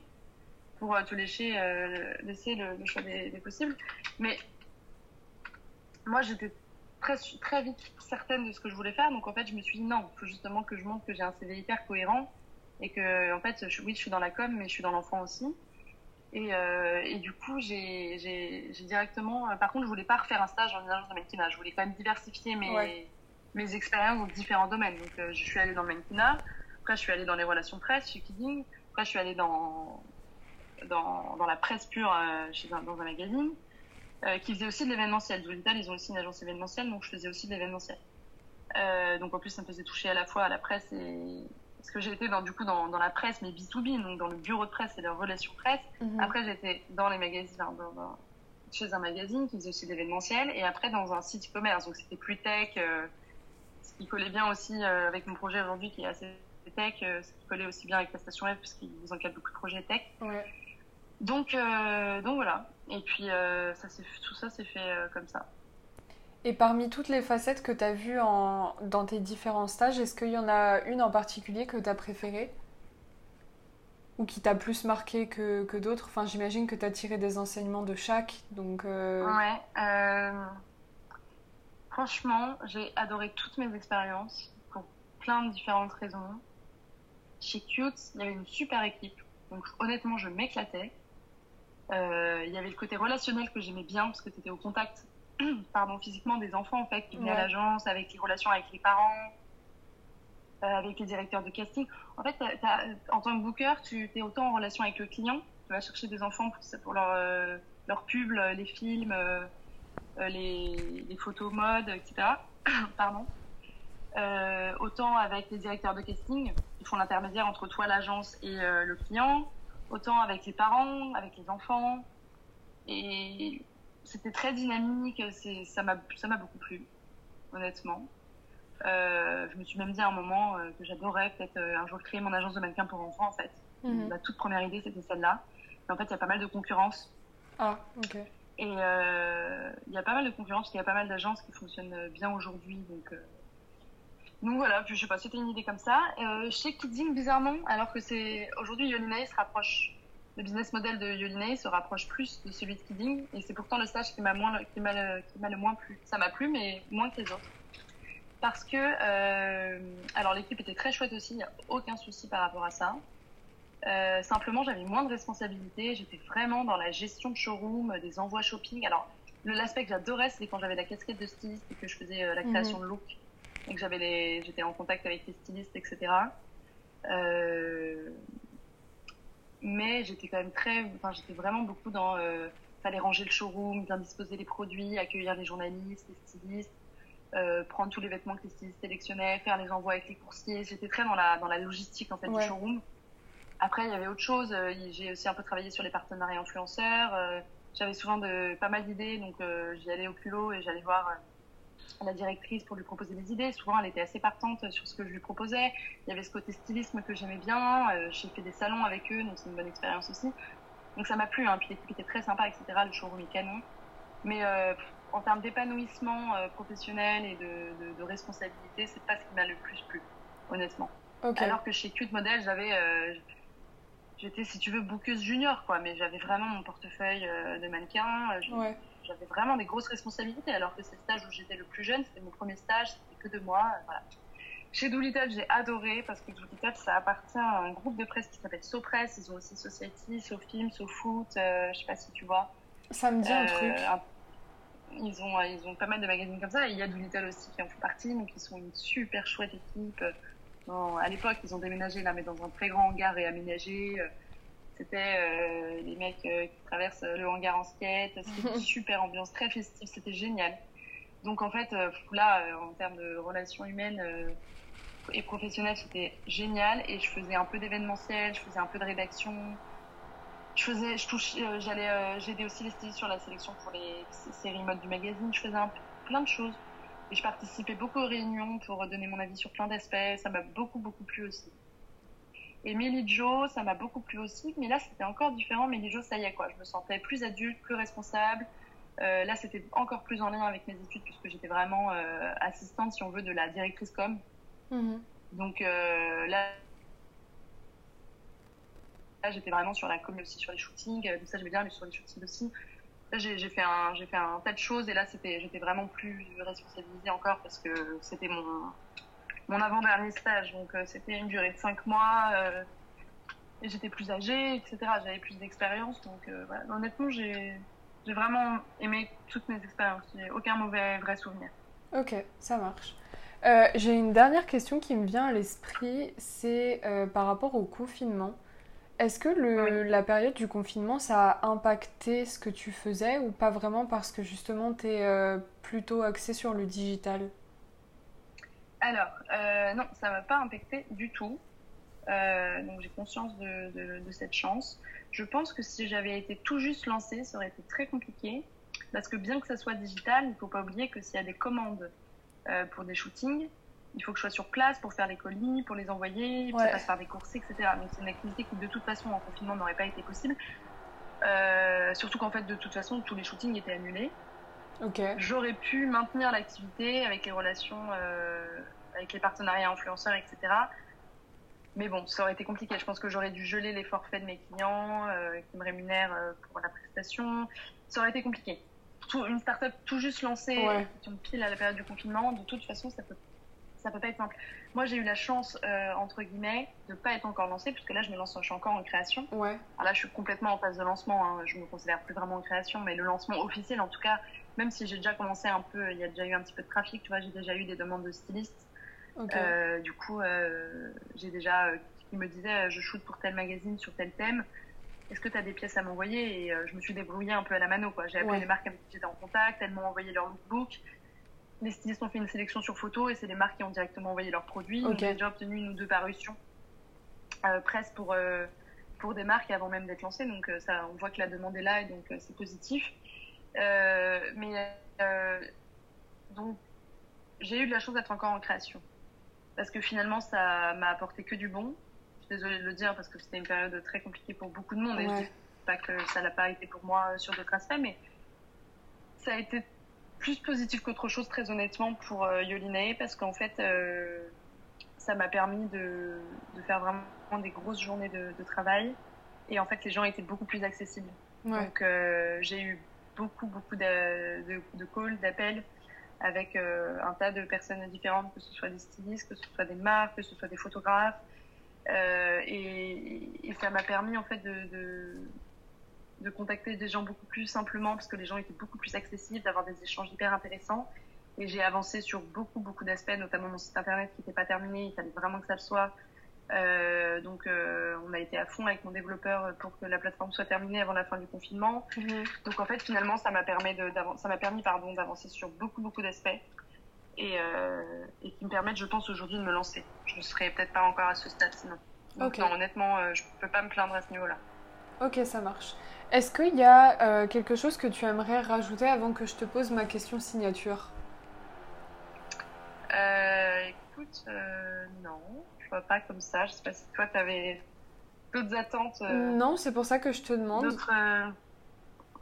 pour euh, te laisser, euh, laisser le, choix des, possibles. Mais moi, j'étais très, très vite certaine de ce que je voulais faire. Donc, en fait, je me suis dit non, il faut justement que je montre que j'ai un CV hyper cohérent et que, en fait, je, oui, je suis dans la com, mais je suis dans l'enfant aussi. Et, et, du coup, j'ai directement. Par contre, je voulais pas refaire un stage en agence de mannequinat. Je voulais quand même diversifier mes, mes expériences dans différents domaines. Donc, euh, je suis allée dans le mannequinat, après, je suis allée dans les relations presse chez Kidding, après, je suis allée dans, dans, dans la presse pure euh, chez dans un magazine, euh, qui faisait aussi de l'événementiel. Zolital, ils ont aussi une agence événementielle, donc je faisais aussi de l'événementiel. donc, en plus, ça me faisait toucher à la fois à la presse et. Parce que j'étais dans, du coup dans, dans, la presse, mais B2B, donc dans le bureau de presse et les relations presse. Mhm. Après, j'étais dans les magazines, dans, chez un magazine qui faisait aussi de l'événementiel, et après dans un site e-commerce, donc c'était plus tech ce qui collait bien aussi euh, avec mon projet aujourd'hui qui est assez tech, euh, ce qui collait aussi bien avec la station F parce qu'ils vous encadrent beaucoup de projets tech. Donc, euh, donc voilà. Et puis ça tout ça s'est fait comme ça.
Et parmi toutes les facettes que tu as vues en, dans tes différents stages, est-ce qu'il y en a une en particulier que tu as préférée? Ou qui t'a plus marqué que, que d'autres? Enfin, j'imagine que tu as tiré des enseignements de chaque. Donc,
Ouais. Franchement, j'ai adoré toutes mes expériences pour plein de différentes raisons. Chez Cute, il y avait une super équipe. Donc honnêtement, je m'éclatais. Euh, il y avait le côté relationnel que j'aimais bien parce que tu étais au contact pardon, physiquement des enfants en fait qui venaient à l'agence, avec les relations avec les parents, euh, avec les directeurs de casting. En fait, en tant que booker, tu es autant en relation avec le client. Tu vas chercher des enfants pour, pour leur, euh, leur pub, les films euh, les, photos mode, etc. Pardon. Euh, autant avec les directeurs de casting, qui font l'intermédiaire entre toi, l'agence et euh, le client, autant avec les parents, avec les enfants. Et c'était très dynamique, ça m'a beaucoup plu, honnêtement. je me suis même dit à un moment que j'adorais peut-être un jour créer mon agence de mannequin pour enfants, en fait. Mhm. Ma toute première idée, c'était celle-là. Mais en fait, il y a pas mal de concurrence.
Ah, ok.
Et euh, il y a pas mal de concurrence, il y a pas mal d'agences qui fonctionnent bien aujourd'hui. Donc, euh, Donc voilà, je sais pas, c'était une idée comme ça. Euh, chez Kidding, bizarrement, alors que c'est aujourd'hui Yolinay se rapproche, le business model de Yolinay se rapproche plus de celui de Kidding, et c'est pourtant le stage qui m'a moins, qui m'a, qui m'a le moins plu. Ça m'a plu, mais moins que les autres. Parce que, euh, alors l'équipe était très chouette aussi, il n'y a aucun souci par rapport à ça. Euh, simplement, j'avais moins de responsabilités. J'étais vraiment dans la gestion de showroom, des envois shopping. Alors, l'aspect que j'adorais, c'était quand j'avais la casquette de styliste et que je faisais euh, la création
Mhm.
de look et que j'avais les, j'étais en contact avec les stylistes, etc. Euh, mais j'étais quand même très, enfin, j'étais vraiment beaucoup dans, euh, fallait ranger le showroom, bien disposer les produits, accueillir les journalistes, les stylistes, euh, prendre tous les vêtements que les stylistes sélectionnaient, faire les envois avec les coursiers. J'étais très dans la, dans la logistique en fait
Ouais.
du showroom. Après, il y avait autre chose. Euh, J'ai aussi un peu travaillé sur les partenariats influenceurs. Euh, J'avais souvent de, pas mal d'idées, donc j'y allais au culot et j'allais voir euh, la directrice pour lui proposer des idées. Souvent, elle était assez partante sur ce que je lui proposais. Il y avait ce côté stylisme que j'aimais bien. Euh, J'ai fait des salons avec eux, donc c'est une bonne expérience aussi. Donc ça m'a plu, hein. puis l'équipe était très sympa, etc. Le showroom est canon. Mais euh, en termes d'épanouissement euh, professionnel et de, de, de responsabilité, c'est pas ce qui m'a le plus plu, honnêtement.
Ok.
Alors que chez Cute Model, j'avais, j'étais, si tu veux, bouqueuse junior, quoi. Mais j'avais vraiment mon portefeuille de mannequin. je-
Ouais.
J'avais vraiment des grosses responsabilités. Alors que ces stages où j'étais le plus jeune, c'était mon premier stage, c'était que deux mois. euh, voilà. Chez Doolittle, j'ai adoré parce que Doolittle, ça appartient à un groupe de presse qui s'appelle SoPress. Ils ont aussi Society, SoFilm, SoFoot. Euh, je sais pas si tu vois.
Ça me dit un
Euh,
truc.
un- Ils ont, euh, ils ont pas mal de magazines comme ça. Et il y a Doolittle aussi qui en fait partie. Donc, ils sont une super chouette équipe. Bon, à l'époque, ils ont déménagé là, mais dans un très grand hangar et aménagé. Euh, C'était euh, les mecs euh, qui traversent le hangar en skate. C'était une super ambiance, très festive. C'était génial. Donc, en fait, euh, là, euh, en termes de relations humaines euh, et professionnelles, c'était génial. Et je faisais un peu d'événementiel, je faisais un peu de rédaction je faisais, je touche, euh, j'allais, euh, j'aidais aussi les stylistes sur la sélection pour les séries mode du magazine. Je faisais un, plein de choses et je participais beaucoup aux réunions pour donner mon avis sur plein d'aspects. Ça m'a beaucoup beaucoup plu aussi. Et Millie Jo, ça m'a beaucoup plu aussi, mais là c'était encore différent. Millie Jo, ça y est quoi, je me sentais plus adulte, plus responsable. Euh, là c'était encore plus en lien avec mes études puisque j'étais vraiment euh, assistante, si on veut, de la directrice com.
Mhm.
Donc euh, là, là j'étais vraiment sur la com, aussi sur les shootings. Donc ça, j'aimais bien, mais sur les shootings aussi. Là, j'ai j'ai fait un, j'ai fait un tas de choses et là, c'était, j'étais vraiment plus responsabilisée encore parce que c'était mon, mon avant-dernier stage. Donc euh, c'était une durée de cinq mois. euh, et j'étais plus âgée, etc. J'avais plus d'expérience. Donc euh, voilà. honnêtement, j'ai, j'ai vraiment aimé toutes mes expériences. J'ai aucun mauvais vrai souvenir.
Ok, ça marche. Euh, J'ai une dernière question qui me vient à l'esprit, c'est euh, par rapport au confinement. Est-ce que le, la période du confinement, ça a impacté ce que tu faisais ou pas vraiment parce que justement, tu es plutôt axé sur le digital?
Alors, euh, non, ça ne m'a pas impacté du tout. Euh, donc j'ai conscience de, de, de, cette chance. Je pense que si j'avais été tout juste lancée, ça aurait été très compliqué. Parce que bien que ça soit digital, il ne faut pas oublier que s'il y a des commandes euh, pour des shootings, il faut que je sois sur place pour faire les colis, pour les envoyer, ouais. ça passe par des coursiers, etc. Donc c'est une activité qui de toute façon en confinement n'aurait pas été possible. Surtout qu'en fait de toute façon tous les shootings étaient annulés.
Okay.
J'aurais pu maintenir l'activité avec les relations, euh, avec les partenariats influenceurs, etc. Mais bon, ça aurait été compliqué. Je pense que j'aurais dû geler les forfaits de mes clients euh, qui me rémunèrent euh, pour la prestation. Ça aurait été compliqué. Tout, une start-up tout juste lancée,
ouais.
pile à la période du confinement, de toute façon, ça peut, ça peut pas être simple. Moi, j'ai eu la chance, euh, entre guillemets, de pas être encore lancée, puisque là, je me lance, je suis encore en création.
Ouais.
Alors là, je suis complètement en phase de lancement. Hein. Je me considère plus vraiment en création, mais le lancement officiel, en tout cas, même si j'ai déjà commencé un peu, il y a déjà eu un petit peu de trafic, tu vois, j'ai déjà eu des demandes de stylistes.
Okay.
Euh, du coup, euh, j'ai déjà qui me disait je shoot pour tel magazine sur tel thème. Est-ce que tu as des pièces à m'envoyer? Et je me suis débrouillée un peu à la mano. quoi. J'ai appelé
ouais.
les marques avec qui j'étais en contact, elles m'ont envoyé leur lookbook. Les stylistes ont fait une sélection sur photo et c'est les marques qui ont directement envoyé leurs produits.
Okay.
J'ai déjà obtenu une ou deux parutions euh, presse pour, pour des marques avant même d'être lancées. Donc ça, on voit que la demande est là et donc c'est positif. Euh, mais donc j'ai eu de la chance d'être encore en création parce que finalement ça m'a apporté que du bon. Je suis désolée de le dire parce que c'était une période très compliquée pour beaucoup de monde et je dis pas que ça l'a pas été pour moi sur d'autres aspects, mais ça a été plus positif qu'autre chose, très honnêtement, pour euh, Yolinae, parce qu'en fait, euh, ça m'a permis de, de, faire vraiment des grosses journées de, de, travail. Et en fait, les gens étaient beaucoup plus accessibles.
Ouais.
Donc, euh, j'ai eu beaucoup, beaucoup de, de, de calls, d'appels avec euh, un tas de personnes différentes, que ce soit des stylistes, que ce soit des marques, que ce soit des photographes. Euh, et, et, ça m'a permis en fait de, de, contacter des gens beaucoup plus simplement parce que les gens étaient beaucoup plus accessibles, d'avoir des échanges hyper intéressants. Et j'ai avancé sur beaucoup beaucoup d'aspects, notamment mon site internet qui n'était pas terminé. Il fallait vraiment que ça le soit. Euh, donc euh, on a été à fond avec mon développeur pour que la plateforme soit terminée avant la fin du confinement.
Mhm.
Donc en fait finalement ça m'a permis de, ça m'a permis pardon d'avancer sur beaucoup beaucoup d'aspects et, euh, et qui me permettent je pense aujourd'hui de me lancer. Je ne serais peut-être pas encore à ce stade sinon. Donc non, honnêtement je peux pas me plaindre à ce niveau-là.
Ok, ça marche. Est-ce qu'il y a euh, quelque chose que tu aimerais rajouter avant que je te pose ma question signature?
Euh, écoute euh, non, je vois pas comme ça. Je sais pas si toi tu avais d'autres attentes.
Non, c'est pour ça que je te demande.
Euh,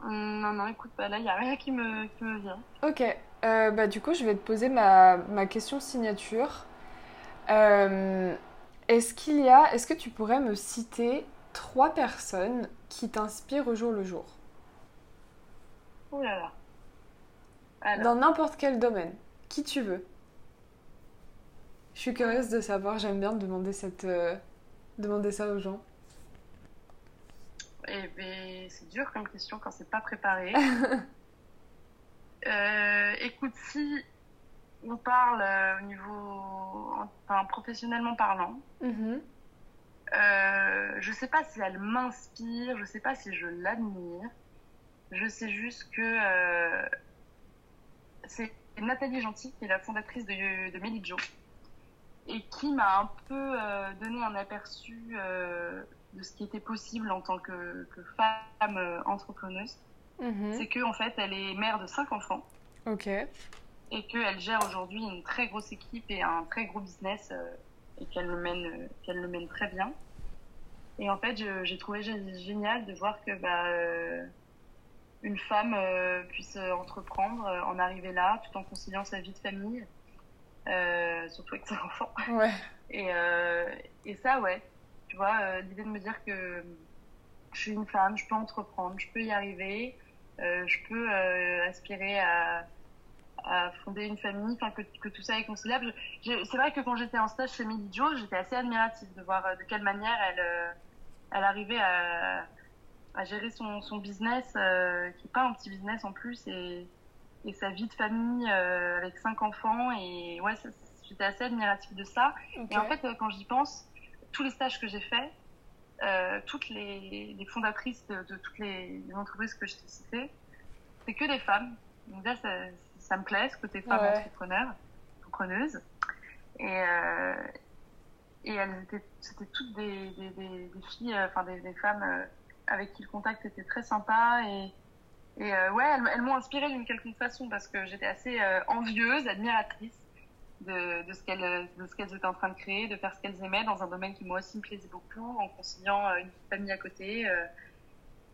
Non, non, écoute, bah là, il n'y a rien qui me, qui me vient.
Ok, bah du coup je vais te poser ma, ma question signature. Est-ce qu'il y a, est-ce que tu pourrais me citer trois personnes qui t'inspirent au jour le jour
Oh là là. Alors,
Dans n'importe quel domaine, qui tu veux. Je suis curieuse de savoir, j'aime bien demander, cette, euh, demander ça aux gens.
eh ben, c'est dur comme question quand c'est pas préparé. Euh, écoute, si on parle euh, au niveau. Enfin, professionnellement parlant,
Mhm.
Euh, je sais pas si elle m'inspire, je sais pas si je l'admire. Je sais juste que euh, c'est Nathalie Gentil, qui est la fondatrice de, de Melidjo, et qui m'a un peu euh, donné un aperçu euh, de ce qui était possible en tant que, que femme entrepreneuse.
Mhm.
C'est qu'en en fait, elle est mère de cinq enfants
Ok.
et qu'elle gère aujourd'hui une très grosse équipe et un très gros business et qu'elle le mène euh, qu'elle le mène très bien et en fait j'ai trouvé gé- génial de voir que bah euh, une femme euh, puisse entreprendre en arriver là tout en conciliant sa vie de famille euh, surtout avec ses enfants
Ouais.
et, euh, et ça, ouais. Tu vois, euh, l'idée de me dire que je suis une femme, je peux entreprendre, je peux y arriver, je peux aspirer à, à fonder une famille, enfin que, que tout ça est conciliable. C'est vrai que quand j'étais en stage chez Millie Jo, j'étais assez admirative de voir euh, de quelle manière elle, euh, elle arrivait à, à gérer son, son business, euh, qui n'est pas un petit business en plus, et, et sa vie de famille euh, avec cinq enfants. Et ouais, j'étais assez admirative de ça. Et en fait, quand j'y pense, tous les stages que j'ai faits, euh, toutes les, les fondatrices de, de toutes les, les entreprises que je t'ai citées, c'est que des femmes. Donc déjà, ça, ça me plaît, ce côté femme
Ouais.
entrepreneur, entrepreneuse. Et, euh, et elles étaient, c'était toutes des, des, des, des filles, euh, enfin des, des femmes euh, avec qui le contact était très sympa. Et, et ouais, elles, elles m'ont inspirée d'une quelconque façon parce que j'étais assez envieuse, admiratrice de, de ce qu'elles de ce qu'elles étaient en train de créer, de faire ce qu'elles aimaient dans un domaine qui moi aussi me plaisait beaucoup, en conciliant une famille à côté.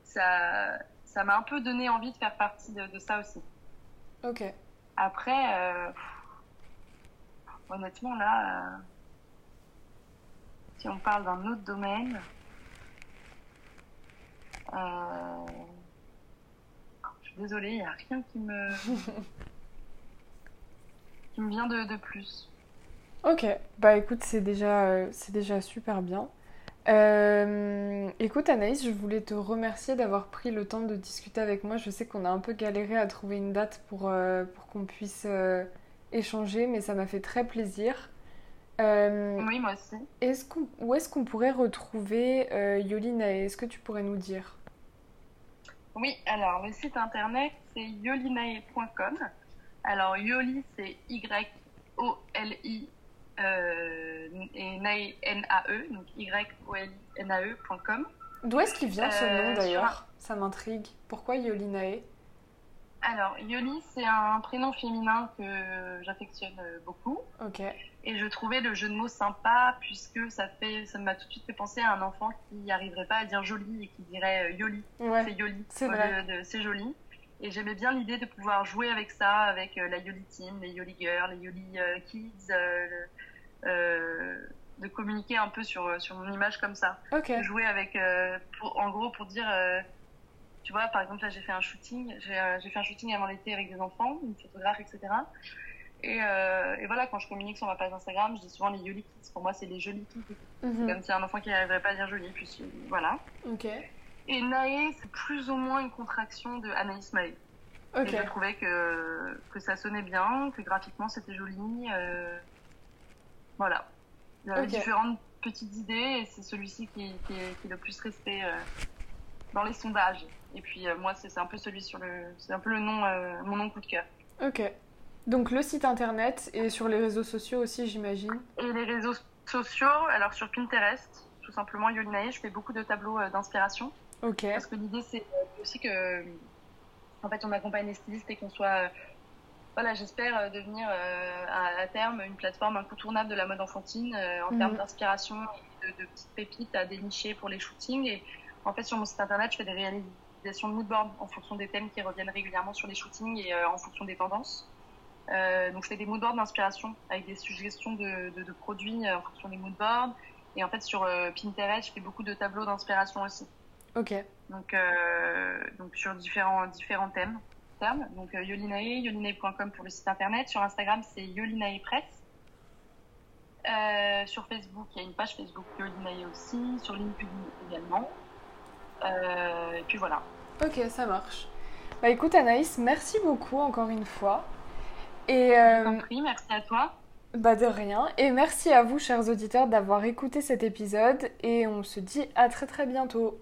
ça ça m'a un peu donné envie de faire partie de, de ça aussi.
Ok.
Après, euh, honnêtement là, euh, si on parle d'un autre domaine, euh, je suis désolée, il n'y a rien qui me qui me vient de, de plus.
Ok, bah écoute, c'est déjà, c'est déjà super bien. Euh, écoute Anaïs, je voulais te remercier d'avoir pris le temps de discuter avec moi. Je sais qu'on a un peu galéré à trouver une date pour, euh, pour qu'on puisse euh, échanger, mais ça m'a fait très plaisir.
Oui, moi aussi.
est-ce qu'on, où est-ce qu'on pourrait retrouver Yolina? Est-ce que tu pourrais nous dire?
Oui, alors le site internet c'est yolinae.com. Alors Yoli c'est Y-O-L-I et Nae N-A-E, donc Y-O-L-I-N-A-E.com.
D'où est-ce qu'il vient ce
Euh,
nom d'ailleurs? Ça m'intrigue. Pourquoi Yolinae?
Alors Yoli c'est un prénom féminin que j'affectionne euh, beaucoup
Ok,
et je trouvais le jeu de mots sympa puisque ça fait ça m'a tout de suite fait penser à un enfant qui n'arriverait pas à dire joli et qui dirait euh, Yoli.
ouais,
c'est Yoli
c'est vrai.
c'est joli. Et j'aimais bien l'idée de pouvoir jouer avec ça, avec la Yoli Team, les Yoli Girls, les Yoli Kids, de communiquer un peu sur, sur mon image comme ça.
Okay.
Jouer avec, en gros, pour dire tu vois, par exemple, là, j'ai fait un shooting, j'ai fait un shooting avant l'été avec des enfants, une photographe, etc. Euh, et, voilà, quand je communique sur ma page Instagram, je dis souvent les Yoli Kids. Pour moi, c'est les jolis kids. Mhm. Comme si un enfant qui n'arriverait pas à dire joli. Puis voilà.
Ok.
Et Nae, c'est plus ou moins une contraction de Anaïs Maé.
Ok.
Et je trouvais que, que ça sonnait bien, que graphiquement c'était joli. Euh, voilà. Il y avait différentes petites idées et c'est celui-ci qui, qui, est, le plus resté euh, dans les sondages. Et puis moi, c'est un peu celui sur le. C'est un peu le nom, mon nom coup de cœur.
Ok. Donc le site internet et sur les réseaux sociaux aussi, j'imagine.
Et les réseaux sociaux, alors sur Pinterest, tout simplement Yolinae, je fais beaucoup de tableaux euh, d'inspiration.
Ok.
Parce que l'idée c'est euh, aussi que, en fait, on accompagne les stylistes et qu'on soit, euh, voilà, j'espère devenir à, terme une plateforme incontournable de la mode enfantine en termes mhm. d'inspiration et de, de, petites pépites à dénicher pour les shootings. Et en fait, sur mon site internet, je fais des réalisations de moodboard en fonction des thèmes qui reviennent régulièrement sur les shootings et en fonction des tendances. Euh, donc, je fais des moodboards d'inspiration avec des suggestions de, de, produits euh, en fonction des moodboards. Et en fait, sur euh, Pinterest, je fais beaucoup de tableaux d'inspiration aussi.
Ok.
Donc, donc sur différents, différents thèmes. Termes. Donc, Yolinae, yolinae.com pour le site internet. Sur Instagram, c'est Yolinae Press. sur Facebook, il y a une page Facebook Yolinae aussi. Sur LinkedIn également. et puis voilà.
Ok, ça marche. Bah écoute Anaïs, merci beaucoup encore une fois. Et
euh, merci à toi.
Bah de rien. Et merci à vous, chers auditeurs, d'avoir écouté cet épisode. Et on se dit à très très bientôt.